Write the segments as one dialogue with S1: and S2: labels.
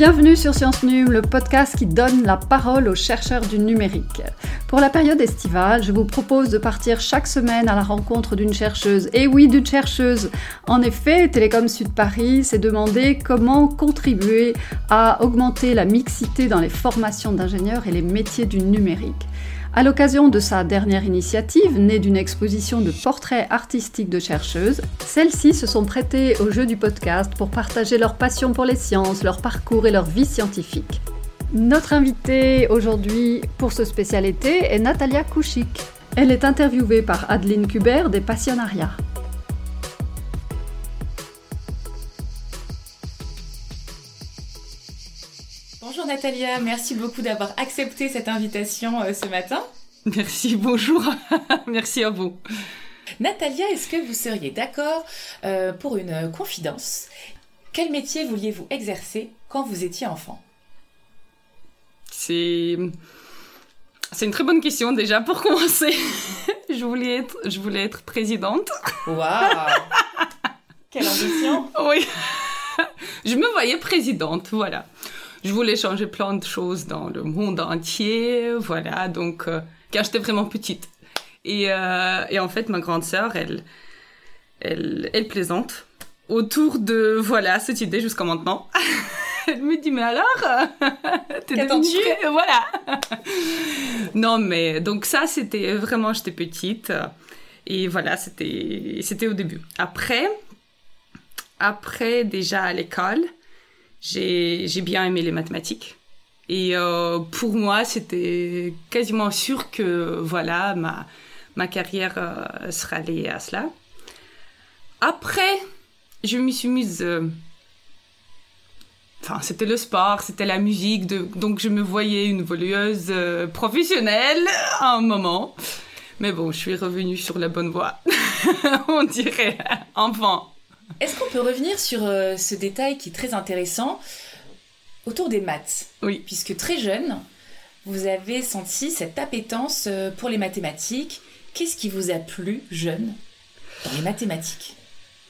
S1: Bienvenue sur Science Num, le podcast qui donne la parole aux chercheurs du numérique. Pour la période estivale, je vous propose de partir chaque semaine à la rencontre d'une chercheuse. Et oui, d'une chercheuse. En effet, Télécom Sud Paris s'est demandé comment contribuer à augmenter la mixité dans les formations d'ingénieurs et les métiers du numérique. À l'occasion de sa dernière initiative, née d'une exposition de portraits artistiques de chercheuses, celles-ci se sont prêtées au jeu du podcast pour partager leur passion pour les sciences, leur parcours et leur vie scientifique. Notre invitée aujourd'hui pour ce spécial été est Natalia Kouchik. Elle est interviewée par Adeline Kubert des Passionnariats.
S2: Natalia, merci beaucoup d'avoir accepté cette invitation euh, ce matin.
S3: Merci, bonjour, merci à vous.
S2: Natalia, est-ce que vous seriez d'accord euh, pour une confidence? Quel métier vouliez-vous exercer quand vous étiez enfant?
S3: C'est c'est une très bonne question déjà pour commencer. je voulais être je voulais être présidente.
S2: Waouh Quelle ambition
S3: Oui. je me voyais présidente, voilà je voulais changer plein de choses dans le monde entier, voilà, donc euh, quand j'étais vraiment petite. Et, euh, et, en fait, ma grande sœur, elle, elle, elle plaisante autour de, voilà, cette idée jusqu'à maintenant. elle me dit, mais alors,
S2: t'es devenue...
S3: Voilà. non, mais donc ça, c'était vraiment, j'étais petite. Et voilà, c'était, c'était au début. Après, après, déjà à l'école, j'ai bien aimé les mathématiques. Et euh, pour moi, c'était quasiment sûr que voilà, ma, ma carrière euh, sera liée à cela. Après, je me suis mise. Euh, enfin, c'était le sport, c'était la musique, donc je me voyais une voleuse professionnelle à un moment. Mais bon, je suis revenue sur la bonne voie, on dirait, enfin.
S2: Est-ce qu'on peut revenir sur euh, ce détail qui est très intéressant autour des maths?
S3: Oui.
S2: Puisque très jeune, vous avez senti cette appétence euh, pour les mathématiques. Qu'est-ce qui vous a plu jeune dans les mathématiques?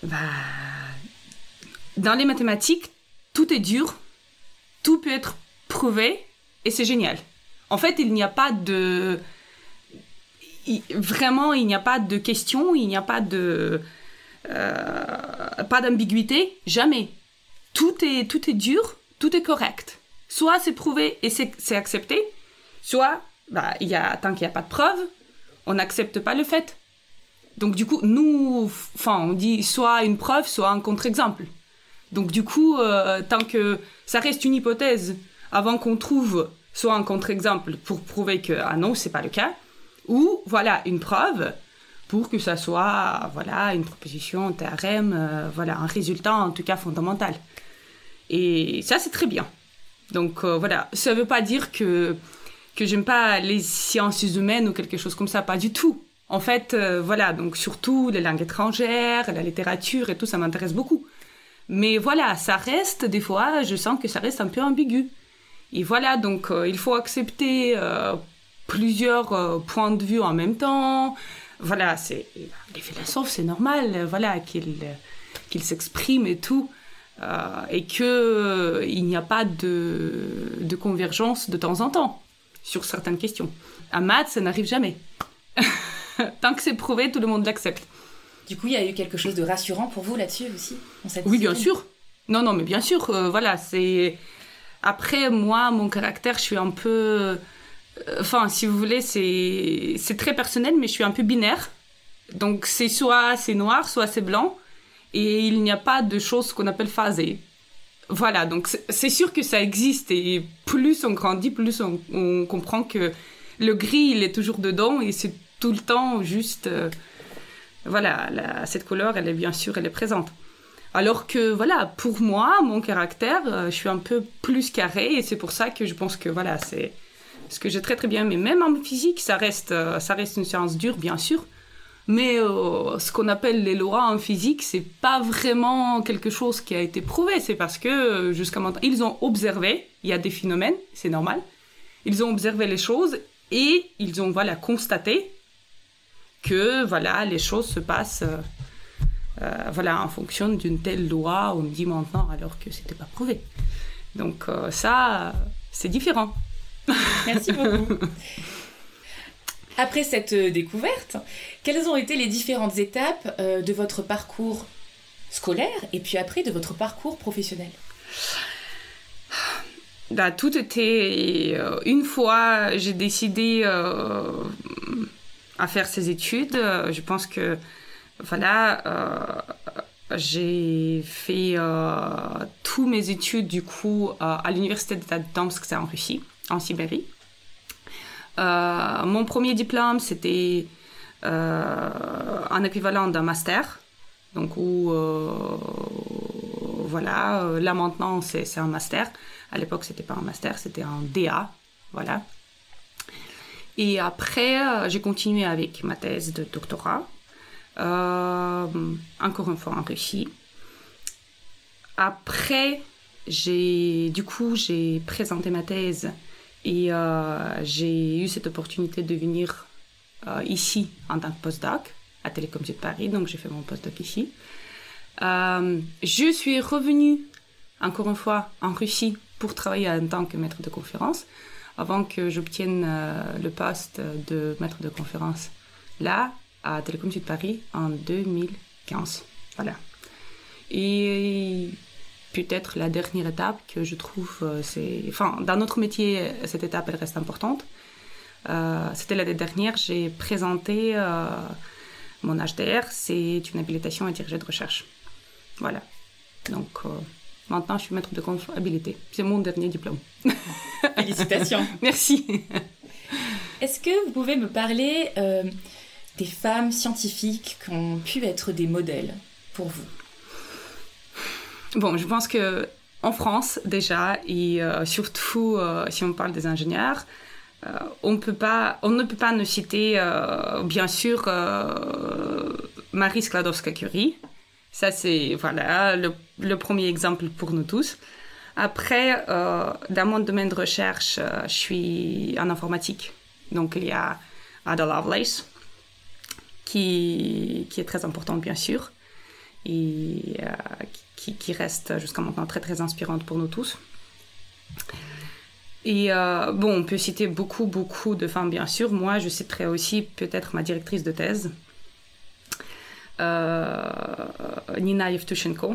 S3: Bah, Dans les mathématiques, tout est dur, tout peut être prouvé et c'est génial. En fait, il n'y a pas de... Vraiment, il n'y a pas de questions, il n'y a pas de euh, pas d'ambiguïté, jamais. Tout est, tout est dur, tout est correct. Soit c'est prouvé et c'est accepté, soit, bah, y a, tant qu'il n'y a pas de preuve, on n'accepte pas le fait. Donc du coup, nous, enfin, on dit soit une preuve, soit un contre-exemple. Donc du coup, euh, tant que ça reste une hypothèse, avant qu'on trouve soit un contre-exemple pour prouver que ah non, c'est pas le cas, ou voilà une preuve, pour que ça soit voilà une proposition, un théorème, euh, voilà un résultat en tout cas fondamental. Et ça c'est très bien. Donc euh, voilà, ça ne veut pas dire que que j'aime pas les sciences humaines ou quelque chose comme ça, pas du tout. En fait, euh, voilà, donc surtout les langues étrangères, la littérature et tout, ça m'intéresse beaucoup. Mais voilà, ça reste des fois, je sens que ça reste un peu ambigu. Et voilà, donc il faut accepter plusieurs points de vue en même temps voilà, c'est les philosophes, c'est normal, voilà, qu'ils qu'ils s'expriment et tout, euh, et que euh, il n'y a pas de, de convergence de temps en temps sur certaines questions. À maths, ça n'arrive jamais. Tant que c'est prouvé, tout le monde l'accepte.
S2: Du coup, il y a eu quelque chose de rassurant pour vous là-dessus aussi
S3: Oui, bien sûr. Non, non, mais bien sûr. Euh, voilà, c'est. Après, moi, mon caractère, je suis un peu Enfin, si vous voulez, c'est très personnel, mais je suis un peu binaire. Donc, c'est soit c'est noir, soit c'est blanc. Et il n'y a pas de choses qu'on appelle phasées. Voilà, donc c'est sûr que ça existe. Et plus on grandit, plus on, comprend que le gris, il est toujours dedans. Et c'est tout le temps juste. Euh, voilà, cette couleur, elle est bien sûr, elle est présente. Alors que, voilà, pour moi, mon caractère, euh, je suis un peu plus carré. Et c'est pour ça que je pense que, voilà, c'est ce que j'ai très très bien mais même en physique, ça reste, euh, ça reste une science dure, bien sûr. Mais euh, ce qu'on appelle les lois en physique, c'est pas vraiment quelque chose qui a été prouvé. C'est parce que euh, jusqu'à maintenant, ils ont observé, il y a des phénomènes, c'est normal. Ils ont observé les choses et ils ont voilà constaté que voilà les choses se passent voilà en fonction d'une telle loi. On me dit maintenant alors que c'était pas prouvé. Donc ça, c'est différent.
S2: Merci beaucoup. Après cette découverte, quelles ont été les différentes étapes de votre parcours scolaire et puis après de votre parcours professionnel?
S3: Bah, tout était une fois j'ai décidé à faire ces études je pense que voilà, euh, j'ai fait euh, tous mes études du coup euh, à l'université de Tomsk, c'est en Russie, en Sibérie. mon premier diplôme, c'était un équivalent d'un master. Donc, où, voilà, là maintenant, c'est un master. À l'époque, c'était pas un master, c'était un DA. Voilà. Et après, j'ai continué avec ma thèse de doctorat. Euh, encore une fois en Russie. Après, j'ai du coup j'ai présenté ma thèse et euh, j'ai eu cette opportunité de venir euh, ici en tant que postdoc à Télécom de Paris, donc j'ai fait mon postdoc ici. je suis revenue encore une fois en Russie pour travailler en tant que maître de conférence avant que j'obtienne le poste de maître de conférence là à Télécom Sud Paris en 2015. Voilà. Et peut-être la dernière étape que je trouve, euh, c'est. Enfin, dans notre métier, cette étape, elle reste importante. Euh, C'était l'année dernière, j'ai présenté euh, mon HDR, c'est une habilitation à diriger de recherche. Voilà. Donc, euh, maintenant, je suis maître de comptabilité. C'est mon dernier diplôme.
S2: Félicitations.
S3: Merci.
S2: Est-ce que vous pouvez me parler des femmes scientifiques qui ont pu être des modèles pour vous?
S3: Bon, je pense que en France déjà, et euh, surtout euh, si on parle des ingénieurs, euh, on, ne peut pas ne citer bien sûr Marie Skłodowska-Curie. Ça, c'est voilà, le, premier exemple pour nous tous. Après, dans mon domaine de recherche, je suis en informatique. Donc, il y a Ada Lovelace, qui est très importante bien sûr et euh, qui, reste jusqu'à maintenant très très inspirante pour nous tous. Et euh, bon, on peut citer beaucoup beaucoup de femmes bien sûr. Moi, je citerai aussi peut-être ma directrice de thèse, euh, Nina Yevtushenko,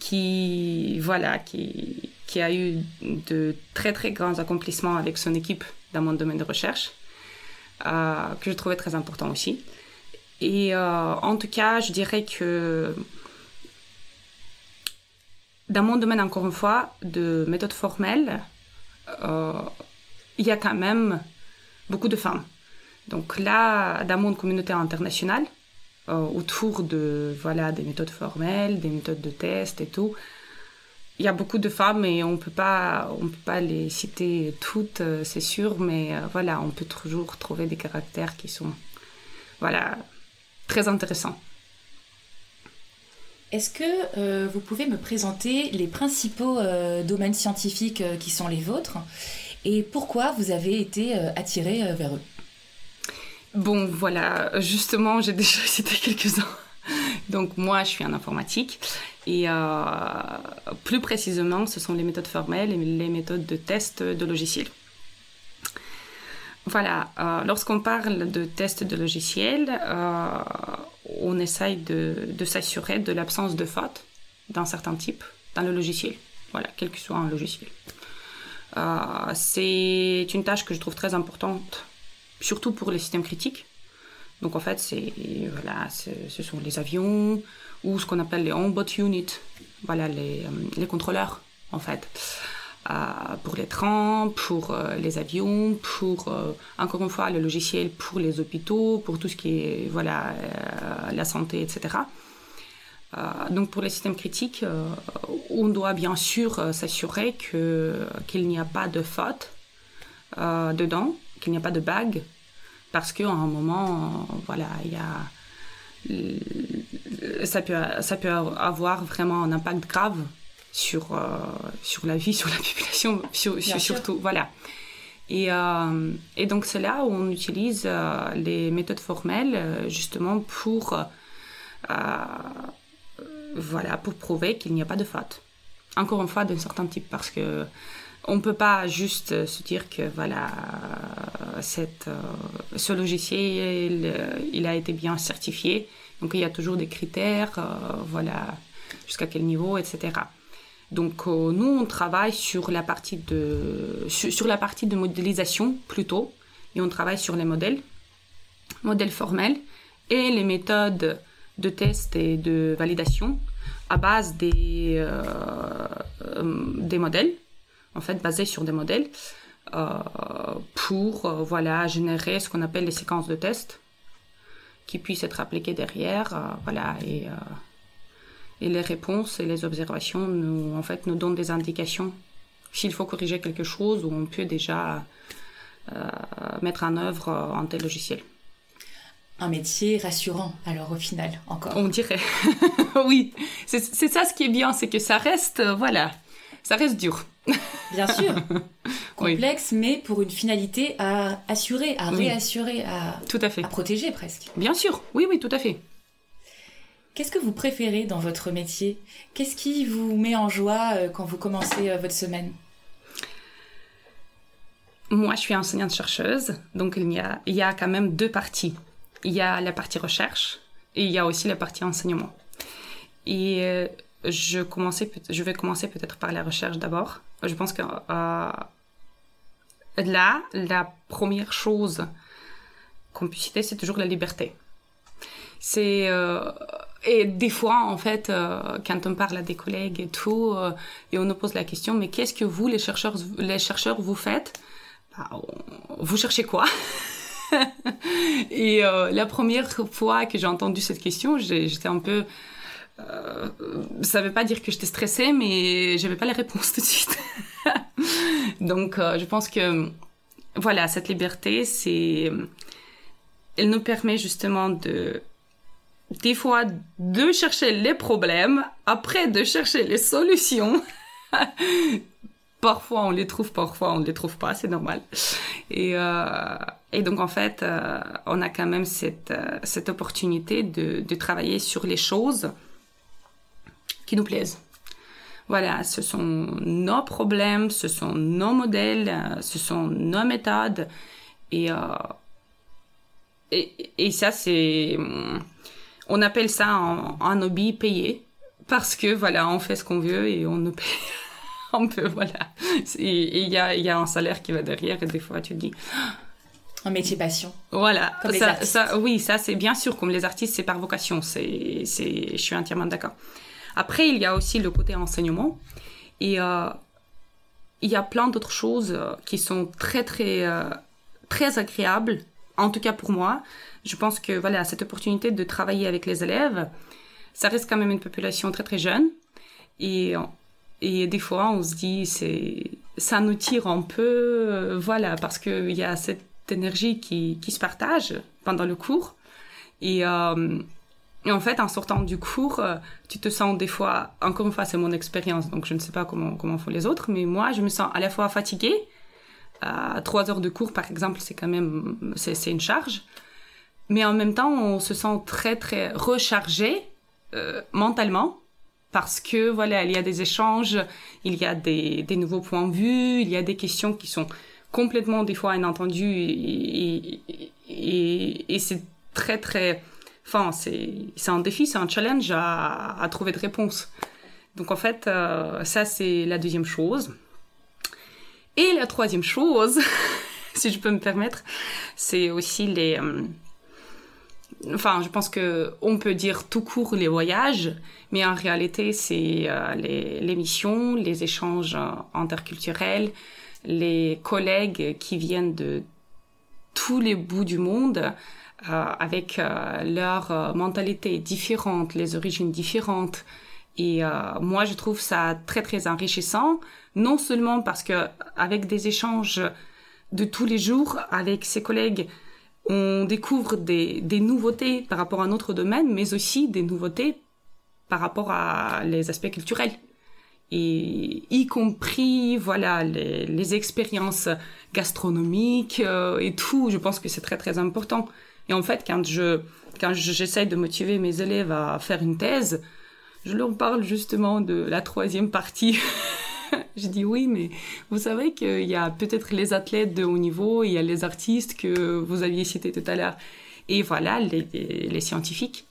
S3: qui voilà, qui, qui a eu de très très grands accomplissements avec son équipe dans mon domaine de recherche, que je trouvais très important aussi. Et euh, en tout cas, je dirais que dans mon domaine, encore une fois, de méthode formelle, euh, il y a quand même beaucoup de femmes. Donc là, dans mon communauté internationale, euh, autour de voilà des méthodes formelles, des méthodes de test et tout, il y a beaucoup de femmes et on peut pas on peut pas les citer toutes, c'est sûr, mais voilà, on peut toujours trouver des caractères qui sont voilà très intéressant.
S2: Est-ce que euh, vous pouvez me présenter les principaux euh, domaines scientifiques euh, qui sont les vôtres et pourquoi vous avez été attiré vers eux?
S3: Bon, voilà, justement, j'ai déjà cité quelques-uns. Donc moi, je suis en informatique et plus précisément, ce sont les méthodes formelles et les méthodes de test de logiciels. Voilà, euh, lorsqu'on parle de test de logiciel, euh, on essaye de, s'assurer de l'absence de faute d'un certain type dans le logiciel. Voilà, quel que soit un logiciel. Euh, c'est une tâche que je trouve très importante, surtout pour les systèmes critiques. Donc en fait, c'est voilà, ce sont les avions ou ce qu'on appelle les on-bot units, voilà les, les contrôleurs en fait pour les trains, pour euh, les avions, pour, euh, encore une fois, le logiciel pour les hôpitaux, pour tout ce qui est voilà, euh, la santé, etc. donc pour les systèmes critiques, on doit bien sûr s'assurer qu'il n'y a pas de faute dedans, qu'il n'y a pas de bug, parce qu'à un moment, voilà, il y a ça peut, ça peut avoir vraiment un impact grave sur, euh, sur la vie, sur la population, sur, surtout. Voilà. Et, euh, et donc c'est là où on utilise euh, les méthodes formelles justement pour, voilà, pour prouver qu'il n'y a pas de faute. encore une fois d'un certain type parce que on peut pas juste se dire que voilà cette, ce logiciel il a été bien certifié donc il y a toujours des critères voilà jusqu'à quel niveau etc donc nous on travaille sur la partie de sur, la partie de modélisation plutôt et on travaille sur les modèles modèles formels et les méthodes de test et de validation à base des, euh, euh, modèles, en fait basés sur des modèles, euh, pour euh, voilà, générer ce qu'on appelle les séquences de test qui puissent être appliquées derrière. Euh, voilà, et, euh, et les réponses et les observations nous, en fait, nous donnent des indications s'il faut corriger quelque chose ou on peut déjà mettre en œuvre un tel logiciel
S2: un métier rassurant, alors au final, encore.
S3: On dirait. oui, c'est ça ce qui est bien, c'est que ça reste, euh, voilà, ça reste dur.
S2: Bien sûr. Complexe, oui. mais pour une finalité à assurer, à oui. réassurer, à,
S3: tout à, fait.
S2: à protéger presque.
S3: Bien sûr, oui, oui, tout à fait.
S2: Qu'est-ce que vous préférez dans votre métier? Qu'est-ce qui vous met en joie euh, quand vous commencez euh, votre semaine?
S3: Moi, je suis enseignante-chercheuse, donc il y, a, quand même deux parties il y a la partie recherche et il y a aussi la partie enseignement. Et euh, je, vais commencer peut-être par la recherche d'abord. Je pense que là, la première chose qu'on puisse citer, c'est toujours la liberté. C'est et des fois, en fait, euh, quand on parle à des collègues et tout, euh, et on nous pose la question, mais qu'est-ce que vous, les chercheurs, les chercheurs, vous faites? Bah, Vous cherchez quoi? Et euh, la première fois que j'ai entendu cette question, j'étais un peu... Ça veut pas dire que j'étais stressée, mais j'avais pas les réponses tout de suite. Donc, je pense que, voilà, cette liberté, c'est... Elle nous permet justement de... Des fois, de chercher les problèmes, après de chercher les solutions. parfois on les trouve, parfois on ne les trouve pas, c'est normal. Et, euh, et, donc en fait, euh, on a quand même cette, euh, cette opportunité de, de, travailler sur les choses qui nous plaisent. Voilà, ce sont nos problèmes, ce sont nos modèles, ce sont nos méthodes. Et, et, et, ça, c'est... On appelle ça un, un hobby payé parce que voilà, on fait ce qu'on veut et on ne paye un peu, voilà. Et il y a, y a un salaire qui va derrière et des fois tu te dis...
S2: Un métier passion.
S3: Voilà. Comme ça, les ça, oui, ça c'est bien sûr, comme les artistes, c'est par vocation. C'est, c'est, je suis entièrement d'accord. Après, il y a aussi le côté enseignement. Et euh, il y a plein d'autres choses qui sont très, très, euh, très agréables, en tout cas pour moi. Je pense que voilà, cette opportunité de travailler avec les élèves, ça reste quand même une population très, très jeune. Et et des fois, on se dit, c'est, ça nous tire un peu, euh, voilà, parce qu'il y a cette énergie qui, qui se partage pendant le cours. Et, euh, et en fait, en sortant du cours, euh, tu te sens des fois, encore une fois, c'est mon expérience, donc je ne sais pas comment, comment font les autres, mais moi, je me sens à la fois fatiguée. À trois heures de cours, par exemple, c'est quand même, c'est, une charge. Mais en même temps, on se sent très, très rechargé euh, mentalement parce que voilà, il y a des échanges, il y a des, des, nouveaux points de vue, il y a des questions qui sont complètement des fois inentendues et, et, et, c'est très très, enfin c'est un défi, c'est un challenge à, à trouver de réponses. Donc en fait, euh, ça c'est la deuxième chose. Et la troisième chose, si je peux me permettre, c'est aussi les euh, enfin, je pense que on peut dire tout court les voyages, mais en réalité, c'est euh, les, missions, les échanges euh, interculturels, les collègues qui viennent de tous les bouts du monde, avec leur mentalité différente, les origines différentes. Et euh, moi, je trouve ça très très enrichissant, non seulement parce que avec des échanges de tous les jours avec ses collègues, on découvre des, des, nouveautés par rapport à un autre domaine, mais aussi des nouveautés par rapport à les aspects culturels. Et y compris, voilà, les, les expériences gastronomiques euh, et tout, je pense que c'est très très important. Et en fait, quand je quand j'essaie de motiver mes élèves à faire une thèse, je leur parle justement de la troisième partie. je dis oui, mais vous savez qu'il y a peut-être les athlètes de haut niveau, il y a les artistes que vous aviez cités tout à l'heure, et voilà, les, scientifiques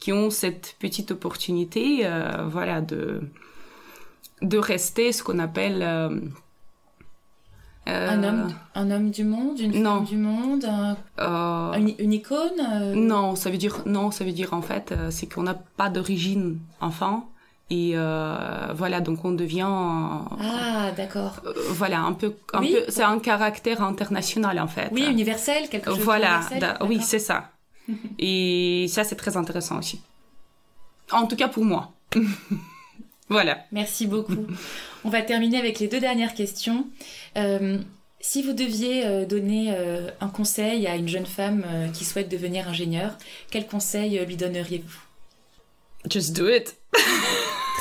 S3: qui ont cette petite opportunité, euh, voilà, de, de rester ce qu'on appelle... Euh,
S2: euh, un, homme, un homme du monde, une femme du monde, euh, une, icône euh
S3: Non, ça veut dire non, ça veut dire en fait, c'est qu'on n'a pas d'origine enfant et voilà donc on devient.
S2: ah d'accord.
S3: voilà un peu, un peu, c'est un caractère international en fait.
S2: Oui, universel quelque chose.
S3: Voilà, oui c'est ça. et ça c'est très intéressant aussi. En tout cas pour moi. voilà.
S2: Merci beaucoup. On va terminer avec les deux dernières questions. Euh, si vous deviez euh, donner euh, un conseil à une jeune femme qui souhaite devenir ingénieure, quel conseil lui donneriez-vous?
S3: Just do it.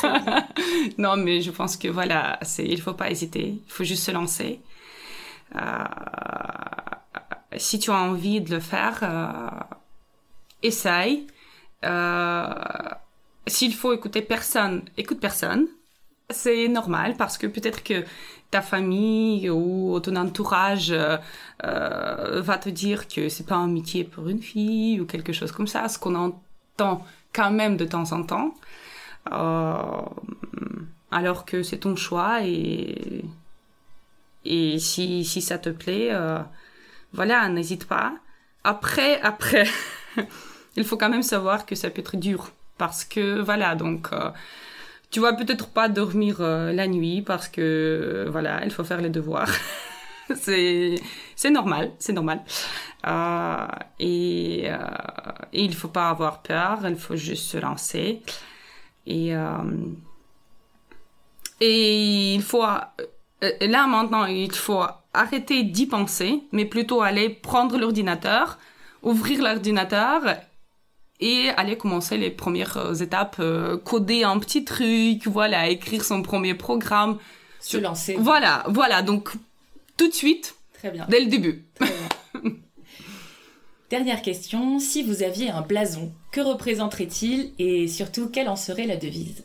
S3: non, mais je pense que voilà, c'est, il faut pas hésiter, il faut juste se lancer. si tu as envie de le faire, essaye. s'il faut écouter personne, écoute personne. C'est normal parce que peut-être que ta famille ou ton entourage euh, euh, va te dire que c'est pas un métier pour une fille ou quelque chose comme ça, ce qu'on entend quand même de temps en temps, euh, alors que c'est ton choix et et si si ça te plaît, voilà, n'hésite pas. Après après, il faut quand même savoir que ça peut être dur parce que voilà donc tu vas peut-être pas dormir euh, la nuit parce que euh, voilà, il faut faire les devoirs. c'est c'est normal, c'est normal. Euh, et, et il faut pas avoir peur, il faut juste se lancer. Et et il faut là maintenant, il faut arrêter d'y penser, mais plutôt aller prendre l'ordinateur, ouvrir l'ordinateur et aller commencer les premières euh, étapes, euh, coder un petit truc, voilà, écrire son premier programme.
S2: Se lancer.
S3: Voilà, voilà, donc tout de suite.
S2: Très bien.
S3: Dès le début.
S2: Dernière question, si vous aviez un blason, que représenterait-il et surtout quelle en serait la devise?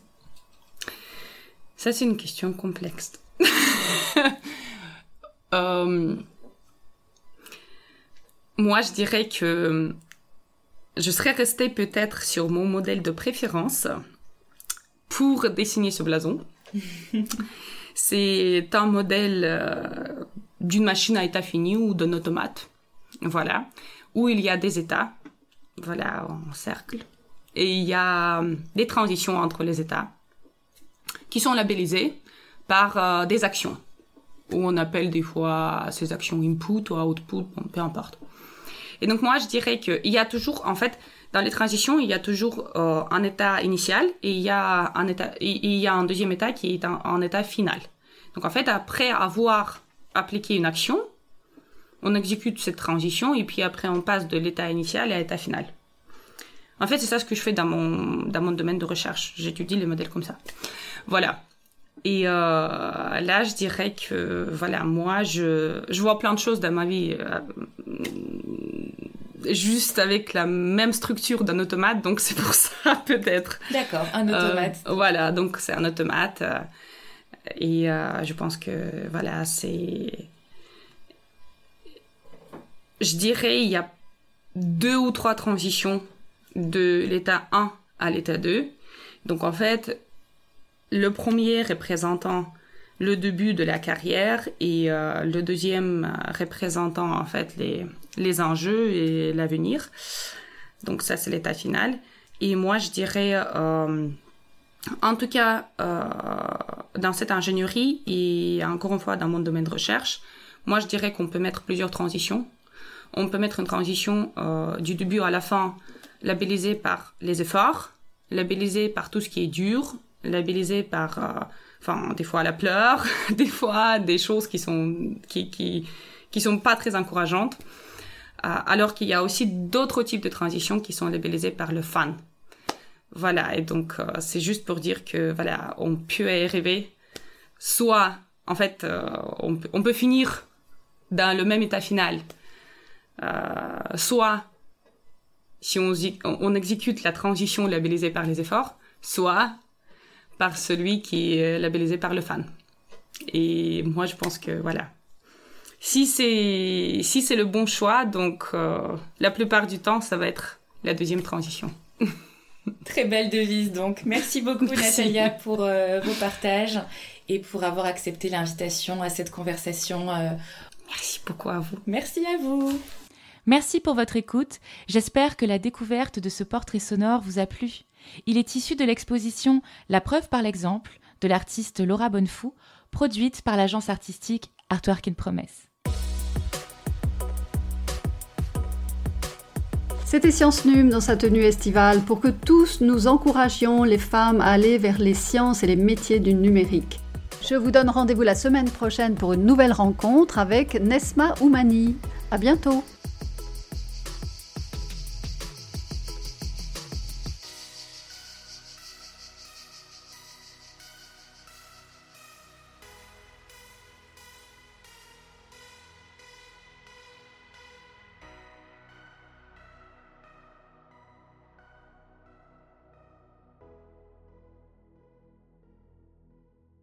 S3: Ça c'est une question complexe. euh... Moi je dirais que je serais restée peut-être sur mon modèle de préférence pour dessiner ce blason. C'est un modèle euh, d'une machine à état fini ou d'un automate, voilà, où il y a des états, voilà, en cercle, et il y a euh, des transitions entre les états qui sont labellisées par euh, des actions, où on appelle des fois ces actions input ou output, peu importe. Et donc moi, je dirais qu'il y a toujours, en fait, dans les transitions, il y a toujours euh, un état initial et il y a un état, il y a un deuxième état qui est un, état final. Donc en fait, après avoir appliqué une action, on exécute cette transition et puis après on passe de l'état initial à l'état final. En fait, c'est ça ce que je fais dans mon dans mon domaine de recherche. J'étudie les modèles comme ça. Voilà. Et euh, là, je dirais que voilà, moi, je, je vois plein de choses dans ma vie euh, juste avec la même structure d'un automate, donc c'est pour ça peut-être.
S2: D'accord, un euh, automate.
S3: voilà, donc c'est un automate. et je pense que voilà, c'est. Je dirais il y a deux ou trois transitions de l'état 1 à l'état 2. Donc en fait, le premier représentant le début de la carrière et euh, le deuxième représentant en fait les, les enjeux et l'avenir. Donc ça c'est l'état final. Et moi je dirais, euh, en tout cas euh, dans cette ingénierie et encore une fois dans mon domaine de recherche, moi je dirais qu'on peut mettre plusieurs transitions. On peut mettre une transition du début à la fin labellisée par les efforts, labellisée par tout ce qui est dur, labellisé par, euh, enfin, des fois la pleure, des fois des choses qui sont, qui, qui, qui sont pas très encourageantes. Euh, alors qu'il y a aussi d'autres types de transitions qui sont labellisées par le fan. Voilà, et donc euh, c'est juste pour dire que voilà, on peut arriver. Soit, en fait, on, peut, on peut finir dans le même état final. soit, si on exécute la transition labellisée par les efforts, soit par celui qui est labellisé par le fan. Et moi, je pense que voilà. Si c'est si c'est le bon choix, donc euh, la plupart du temps, ça va être la deuxième transition.
S2: Très belle devise donc. Merci beaucoup Natalia pour euh, vos partages et pour avoir accepté l'invitation à cette conversation. Euh.
S3: Merci beaucoup à vous.
S2: Merci à vous. Merci pour votre écoute. J'espère que la découverte de ce portrait sonore vous a plu. Il est issu de l'exposition La preuve par l'exemple de l'artiste Laura Bonnefou, produite par l'agence artistique Artwork in Promise.
S1: C'était Science Num dans sa tenue estivale pour que tous nous encouragions les femmes à aller vers les sciences et les métiers du numérique. Je vous donne rendez-vous la semaine prochaine pour une nouvelle rencontre avec Nesma Oumani. À bientôt!